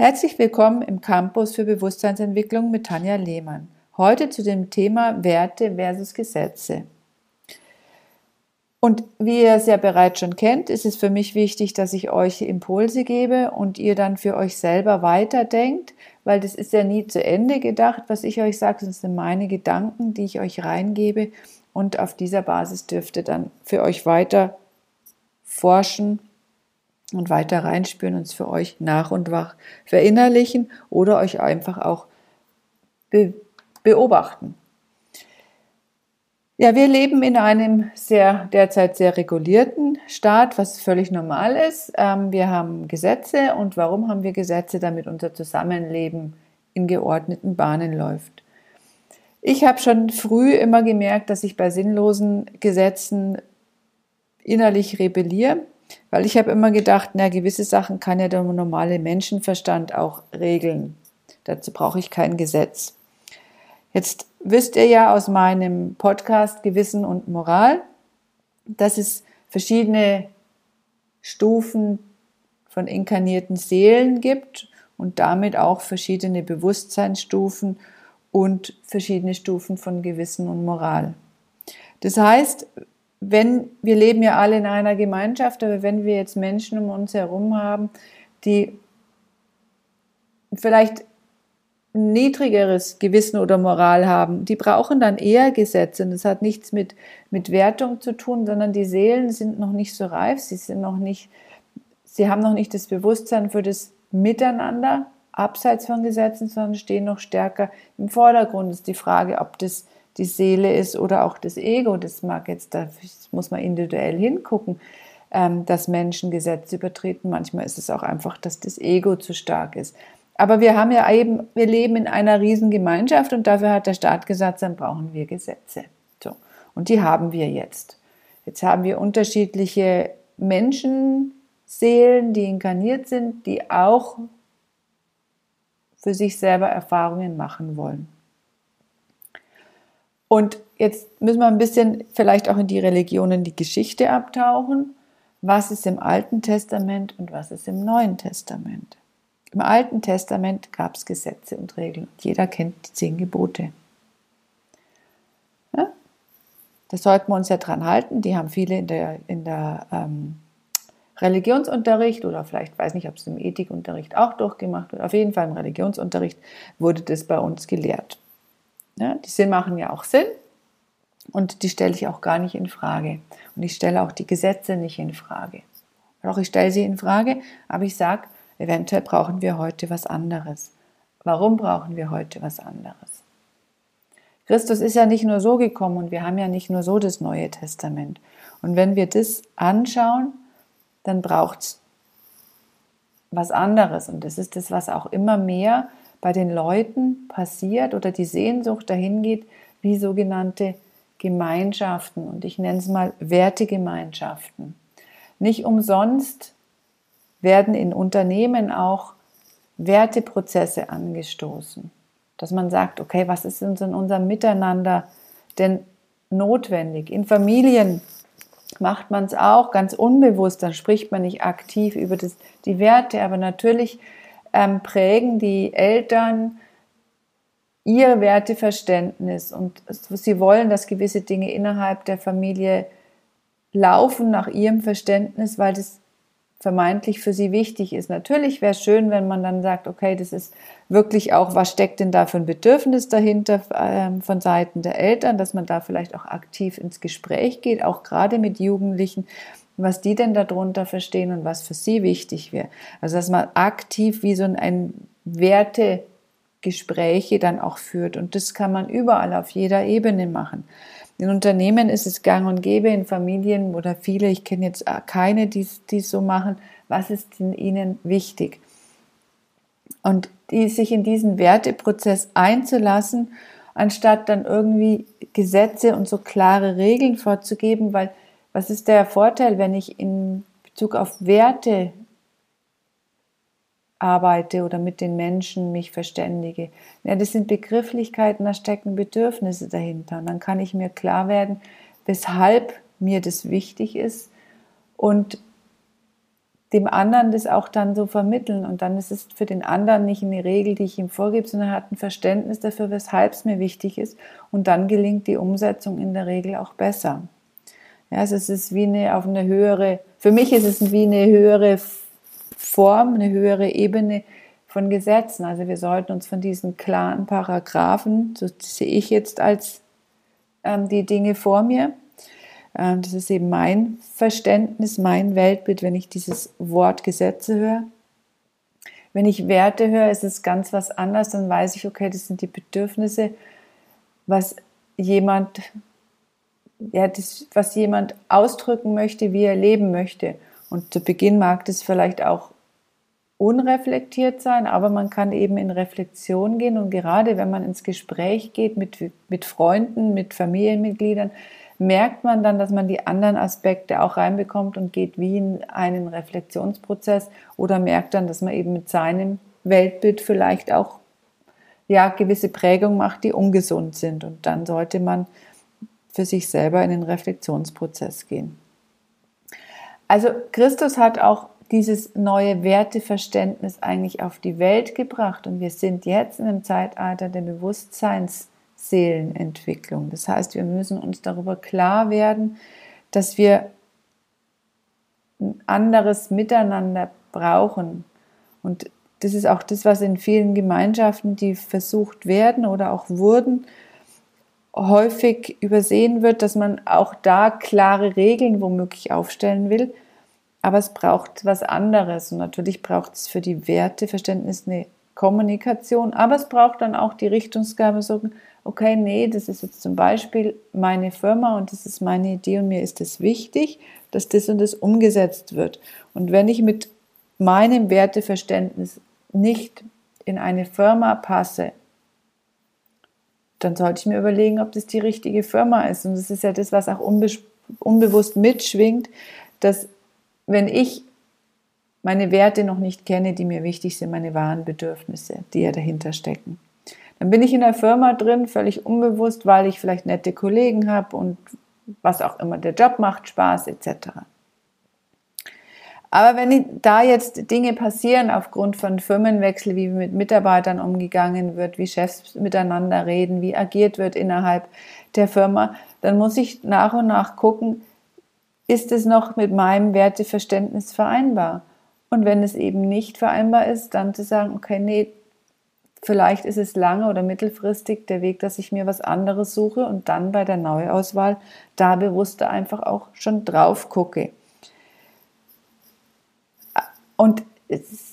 Herzlich willkommen im Campus für Bewusstseinsentwicklung mit Tanja Lehmann. Heute zu dem Thema Werte versus Gesetze. Und wie ihr es ja bereits schon kennt, ist es für mich wichtig, dass ich euch Impulse gebe und ihr dann für euch selber weiterdenkt, weil das ist ja nie zu Ende gedacht, was ich euch sage, das sind meine Gedanken, die ich euch reingebe und auf dieser Basis dürft ihr dann für euch weiter forschen und weiter reinspüren es für euch nach und nach verinnerlichen oder euch einfach auch be beobachten. Ja, wir leben in einem sehr derzeit sehr regulierten Staat, was völlig normal ist. Ähm, wir haben Gesetze und warum haben wir Gesetze, damit unser Zusammenleben in geordneten Bahnen läuft. Ich habe schon früh immer gemerkt, dass ich bei sinnlosen Gesetzen innerlich rebelliere weil ich habe immer gedacht, na, gewisse Sachen kann ja der normale Menschenverstand auch regeln. Dazu brauche ich kein Gesetz. Jetzt wisst ihr ja aus meinem Podcast Gewissen und Moral, dass es verschiedene Stufen von inkarnierten Seelen gibt und damit auch verschiedene Bewusstseinsstufen und verschiedene Stufen von Gewissen und Moral. Das heißt, wenn wir leben ja alle in einer Gemeinschaft, aber wenn wir jetzt Menschen um uns herum haben, die vielleicht ein niedrigeres Gewissen oder Moral haben, die brauchen dann eher Gesetze. Und das hat nichts mit, mit Wertung zu tun, sondern die Seelen sind noch nicht so reif, sie sind noch nicht, sie haben noch nicht das Bewusstsein für das Miteinander abseits von Gesetzen, sondern stehen noch stärker im Vordergrund. Ist die Frage, ob das die Seele ist oder auch das Ego. Das mag jetzt, da muss man individuell hingucken, ähm, dass Menschen Gesetze übertreten. Manchmal ist es auch einfach, dass das Ego zu stark ist. Aber wir haben ja eben, wir leben in einer riesen Gemeinschaft und dafür hat der Staat gesagt, dann brauchen wir Gesetze. So. Und die haben wir jetzt. Jetzt haben wir unterschiedliche Menschenseelen, die inkarniert sind, die auch für sich selber Erfahrungen machen wollen. Und jetzt müssen wir ein bisschen vielleicht auch in die Religionen, die Geschichte abtauchen. Was ist im Alten Testament und was ist im Neuen Testament? Im Alten Testament gab es Gesetze und Regeln. Jeder kennt die zehn Gebote. Ja? Das sollten wir uns ja dran halten. Die haben viele in der, in der ähm, Religionsunterricht oder vielleicht weiß nicht, ob es im Ethikunterricht auch durchgemacht wird. Auf jeden Fall im Religionsunterricht wurde das bei uns gelehrt. Ja, die machen ja auch Sinn und die stelle ich auch gar nicht in Frage. Und ich stelle auch die Gesetze nicht in Frage. Doch ich stelle sie in Frage, aber ich sage, eventuell brauchen wir heute was anderes. Warum brauchen wir heute was anderes? Christus ist ja nicht nur so gekommen und wir haben ja nicht nur so das Neue Testament. Und wenn wir das anschauen, dann braucht es was anderes. Und das ist das, was auch immer mehr bei den Leuten passiert oder die Sehnsucht dahin geht, wie sogenannte Gemeinschaften und ich nenne es mal Wertegemeinschaften. Nicht umsonst werden in Unternehmen auch Werteprozesse angestoßen, dass man sagt, okay, was ist in unserem Miteinander denn notwendig? In Familien macht man es auch ganz unbewusst, dann spricht man nicht aktiv über das, die Werte, aber natürlich ähm, prägen die Eltern ihr Werteverständnis und sie wollen, dass gewisse Dinge innerhalb der Familie laufen nach ihrem Verständnis, weil das vermeintlich für sie wichtig ist. Natürlich wäre es schön, wenn man dann sagt, okay, das ist wirklich auch, was steckt denn da für ein Bedürfnis dahinter äh, von Seiten der Eltern, dass man da vielleicht auch aktiv ins Gespräch geht, auch gerade mit Jugendlichen, was die denn darunter verstehen und was für sie wichtig wäre. Also dass man aktiv wie so ein Wertegespräche dann auch führt und das kann man überall auf jeder Ebene machen. In Unternehmen ist es gang und gäbe, in Familien oder viele, ich kenne jetzt keine, die es so machen. Was ist ihnen wichtig? Und die, sich in diesen Werteprozess einzulassen, anstatt dann irgendwie Gesetze und so klare Regeln vorzugeben, weil was ist der Vorteil, wenn ich in Bezug auf Werte arbeite oder mit den Menschen mich verständige? Ja, das sind Begrifflichkeiten, da stecken Bedürfnisse dahinter. Und dann kann ich mir klar werden, weshalb mir das wichtig ist und dem anderen das auch dann so vermitteln. Und dann ist es für den anderen nicht eine Regel, die ich ihm vorgebe, sondern er hat ein Verständnis dafür, weshalb es mir wichtig ist. Und dann gelingt die Umsetzung in der Regel auch besser. Ja, also es ist wie eine auf eine höhere, für mich ist es wie eine höhere Form, eine höhere Ebene von Gesetzen. Also wir sollten uns von diesen klaren Paragraphen, so sehe ich jetzt als ähm, die Dinge vor mir, ähm, das ist eben mein Verständnis, mein Weltbild, wenn ich dieses Wort Gesetze höre. Wenn ich Werte höre, ist es ganz was anderes, dann weiß ich, okay, das sind die Bedürfnisse, was jemand, ja, das, was jemand ausdrücken möchte, wie er leben möchte. Und zu Beginn mag das vielleicht auch unreflektiert sein, aber man kann eben in Reflexion gehen und gerade wenn man ins Gespräch geht mit, mit Freunden, mit Familienmitgliedern, merkt man dann, dass man die anderen Aspekte auch reinbekommt und geht wie in einen Reflexionsprozess oder merkt dann, dass man eben mit seinem Weltbild vielleicht auch ja, gewisse Prägungen macht, die ungesund sind. Und dann sollte man für sich selber in den Reflexionsprozess gehen. Also Christus hat auch dieses neue Werteverständnis eigentlich auf die Welt gebracht und wir sind jetzt in einem Zeitalter der Bewusstseins Seelenentwicklung. Das heißt, wir müssen uns darüber klar werden, dass wir ein anderes Miteinander brauchen. Und das ist auch das, was in vielen Gemeinschaften, die versucht werden oder auch wurden, häufig übersehen wird, dass man auch da klare Regeln womöglich aufstellen will. Aber es braucht was anderes. Und natürlich braucht es für die Werteverständnis eine Kommunikation, aber es braucht dann auch die Richtungsgabe, so, okay, nee, das ist jetzt zum Beispiel meine Firma und das ist meine Idee und mir ist es wichtig, dass das und das umgesetzt wird. Und wenn ich mit meinem Werteverständnis nicht in eine Firma passe, dann sollte ich mir überlegen, ob das die richtige Firma ist. Und das ist ja das, was auch unbe unbewusst mitschwingt, dass wenn ich meine Werte noch nicht kenne, die mir wichtig sind, meine wahren Bedürfnisse, die ja dahinter stecken. Dann bin ich in der Firma drin, völlig unbewusst, weil ich vielleicht nette Kollegen habe und was auch immer, der Job macht Spaß etc. Aber wenn da jetzt Dinge passieren aufgrund von Firmenwechsel, wie mit Mitarbeitern umgegangen wird, wie Chefs miteinander reden, wie agiert wird innerhalb der Firma, dann muss ich nach und nach gucken, ist es noch mit meinem Werteverständnis vereinbar? Und wenn es eben nicht vereinbar ist, dann zu sagen, okay, nee, vielleicht ist es lange oder mittelfristig der Weg, dass ich mir was anderes suche und dann bei der Neuauswahl da bewusster einfach auch schon drauf gucke. Und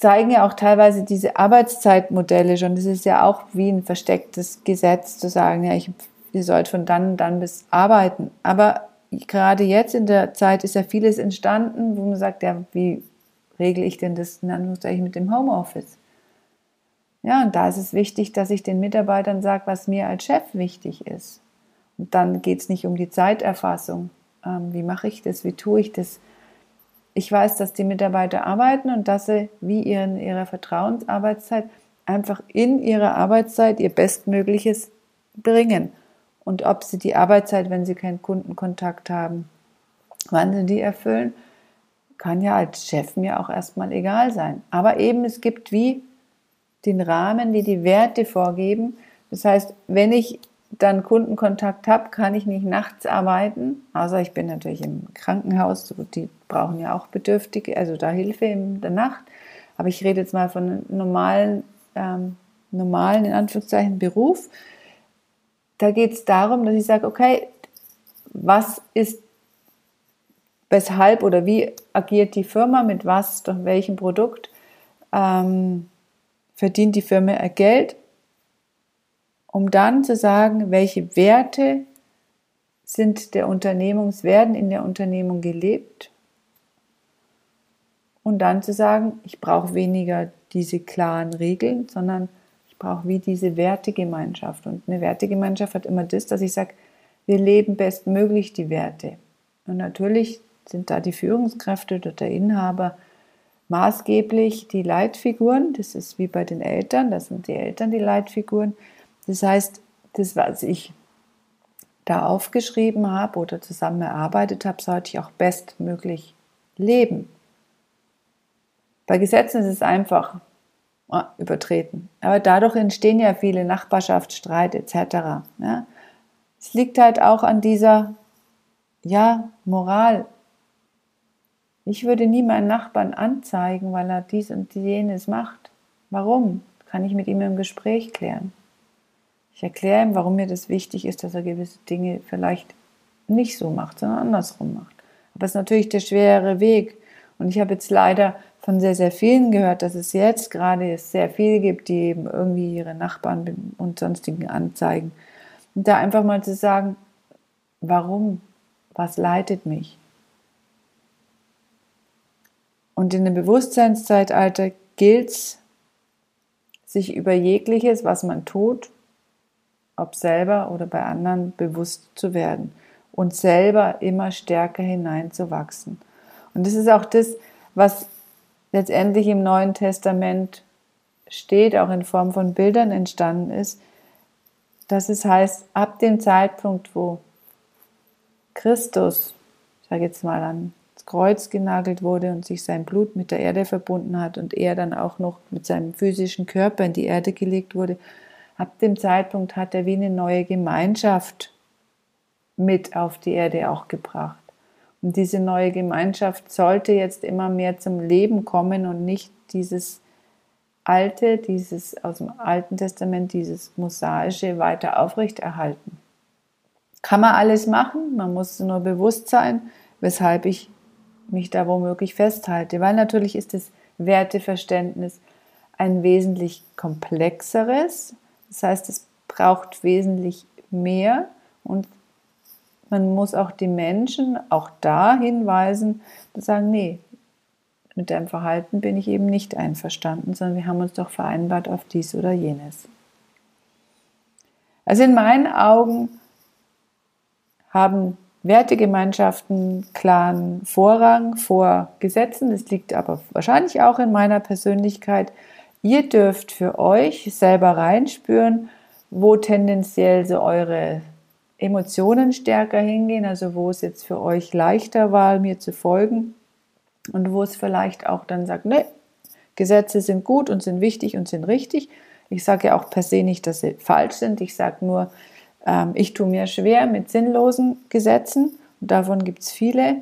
zeigen ja auch teilweise diese Arbeitszeitmodelle schon. Das ist ja auch wie ein verstecktes Gesetz zu sagen, ja, ich, ihr sollt von dann und dann bis arbeiten. Aber gerade jetzt in der Zeit ist ja vieles entstanden, wo man sagt, ja, wie regle ich denn das in Anführungszeichen mit dem Homeoffice? Ja, und da ist es wichtig, dass ich den Mitarbeitern sage, was mir als Chef wichtig ist. Und dann geht es nicht um die Zeiterfassung. Ähm, wie mache ich das? Wie tue ich das? Ich weiß, dass die Mitarbeiter arbeiten und dass sie wie in ihrer Vertrauensarbeitszeit einfach in ihrer Arbeitszeit ihr Bestmögliches bringen. Und ob sie die Arbeitszeit, wenn sie keinen Kundenkontakt haben, wann sie die erfüllen, kann ja als Chef mir auch erstmal egal sein. Aber eben es gibt wie den Rahmen, die die Werte vorgeben. Das heißt, wenn ich dann Kundenkontakt habe, kann ich nicht nachts arbeiten, außer ich bin natürlich im Krankenhaus, die brauchen ja auch Bedürftige, also da Hilfe in der Nacht. Aber ich rede jetzt mal von einem normalen, ähm, normalen, in Anführungszeichen, Beruf. Da geht es darum, dass ich sage, okay, was ist weshalb oder wie agiert die Firma, mit was, durch welchem Produkt ähm, verdient die Firma ihr Geld, um dann zu sagen, welche Werte sind der Unternehmungs, werden in der Unternehmung gelebt und dann zu sagen, ich brauche weniger diese klaren Regeln, sondern ich brauche wie diese Wertegemeinschaft. Und eine Wertegemeinschaft hat immer das, dass ich sage, wir leben bestmöglich die Werte. Und natürlich sind da die Führungskräfte oder der Inhaber maßgeblich die Leitfiguren. Das ist wie bei den Eltern, das sind die Eltern die Leitfiguren. Das heißt, das, was ich da aufgeschrieben habe oder zusammen erarbeitet habe, sollte ich auch bestmöglich leben. Bei Gesetzen ist es einfach oh, übertreten. Aber dadurch entstehen ja viele Nachbarschaftsstreit etc. Ja? Es liegt halt auch an dieser ja, Moral. Ich würde nie meinen Nachbarn anzeigen, weil er dies und jenes macht. Warum? Kann ich mit ihm im Gespräch klären. Ich erkläre ihm, warum mir das wichtig ist, dass er gewisse Dinge vielleicht nicht so macht, sondern andersrum macht. Aber es ist natürlich der schwere Weg. Und ich habe jetzt leider von sehr, sehr vielen gehört, dass es jetzt gerade sehr viele gibt, die eben irgendwie ihre Nachbarn und sonstigen anzeigen. Und da einfach mal zu sagen, warum? Was leitet mich? Und in dem Bewusstseinszeitalter gilt es, sich über jegliches, was man tut, ob selber oder bei anderen, bewusst zu werden und selber immer stärker hineinzuwachsen. Und das ist auch das, was letztendlich im Neuen Testament steht, auch in Form von Bildern entstanden ist, dass es heißt, ab dem Zeitpunkt, wo Christus, ich sage jetzt mal ans Kreuz genagelt wurde und sich sein Blut mit der Erde verbunden hat und er dann auch noch mit seinem physischen Körper in die Erde gelegt wurde, ab dem Zeitpunkt hat er wie eine neue Gemeinschaft mit auf die Erde auch gebracht. Und diese neue Gemeinschaft sollte jetzt immer mehr zum Leben kommen und nicht dieses Alte, dieses aus dem Alten Testament, dieses Mosaische weiter aufrechterhalten. Kann man alles machen, man muss nur bewusst sein, weshalb ich mich da womöglich festhalte. Weil natürlich ist das Werteverständnis ein wesentlich komplexeres. Das heißt, es braucht wesentlich mehr und man muss auch die Menschen auch da hinweisen, zu sagen, nee, mit deinem Verhalten bin ich eben nicht einverstanden, sondern wir haben uns doch vereinbart auf dies oder jenes. Also in meinen Augen haben Wertegemeinschaften klaren Vorrang vor Gesetzen. Das liegt aber wahrscheinlich auch in meiner Persönlichkeit. Ihr dürft für euch selber reinspüren, wo tendenziell so eure Emotionen stärker hingehen, also wo es jetzt für euch leichter war, mir zu folgen und wo es vielleicht auch dann sagt, ne, Gesetze sind gut und sind wichtig und sind richtig. Ich sage ja auch per se nicht, dass sie falsch sind. Ich sage nur, ähm, ich tue mir schwer mit sinnlosen Gesetzen und davon gibt es viele.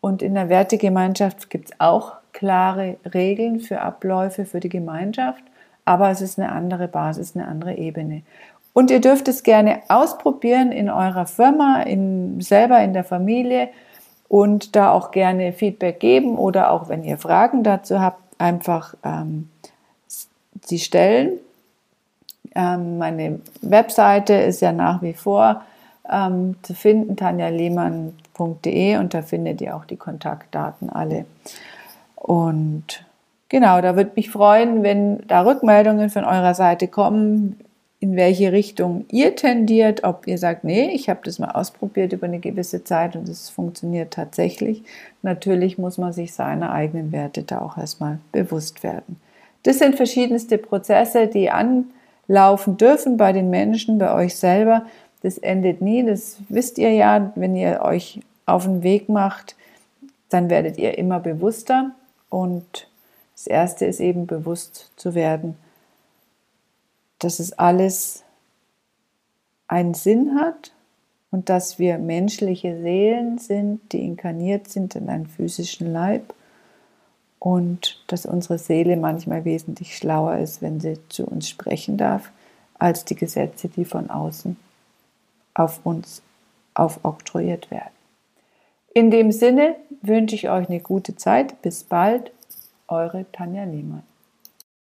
Und in der Wertegemeinschaft gibt es auch klare Regeln für Abläufe für die Gemeinschaft, aber es ist eine andere Basis, eine andere Ebene. Und ihr dürft es gerne ausprobieren in eurer Firma, in, selber in der Familie und da auch gerne Feedback geben oder auch wenn ihr Fragen dazu habt, einfach ähm, sie stellen. Ähm, meine Webseite ist ja nach wie vor ähm, zu finden, tanjalehmann.de und da findet ihr auch die Kontaktdaten alle. Und genau, da würde mich freuen, wenn da Rückmeldungen von eurer Seite kommen, in welche Richtung ihr tendiert, ob ihr sagt, nee, ich habe das mal ausprobiert über eine gewisse Zeit und es funktioniert tatsächlich. Natürlich muss man sich seiner eigenen Werte da auch erstmal bewusst werden. Das sind verschiedenste Prozesse, die anlaufen dürfen bei den Menschen, bei euch selber. Das endet nie, das wisst ihr ja, wenn ihr euch auf den Weg macht, dann werdet ihr immer bewusster und das Erste ist eben bewusst zu werden, dass es alles einen Sinn hat und dass wir menschliche Seelen sind, die inkarniert sind in einem physischen Leib und dass unsere Seele manchmal wesentlich schlauer ist, wenn sie zu uns sprechen darf, als die Gesetze, die von außen auf uns aufoktroyiert werden. In dem Sinne wünsche ich euch eine gute Zeit. Bis bald, eure Tanja Lehmann.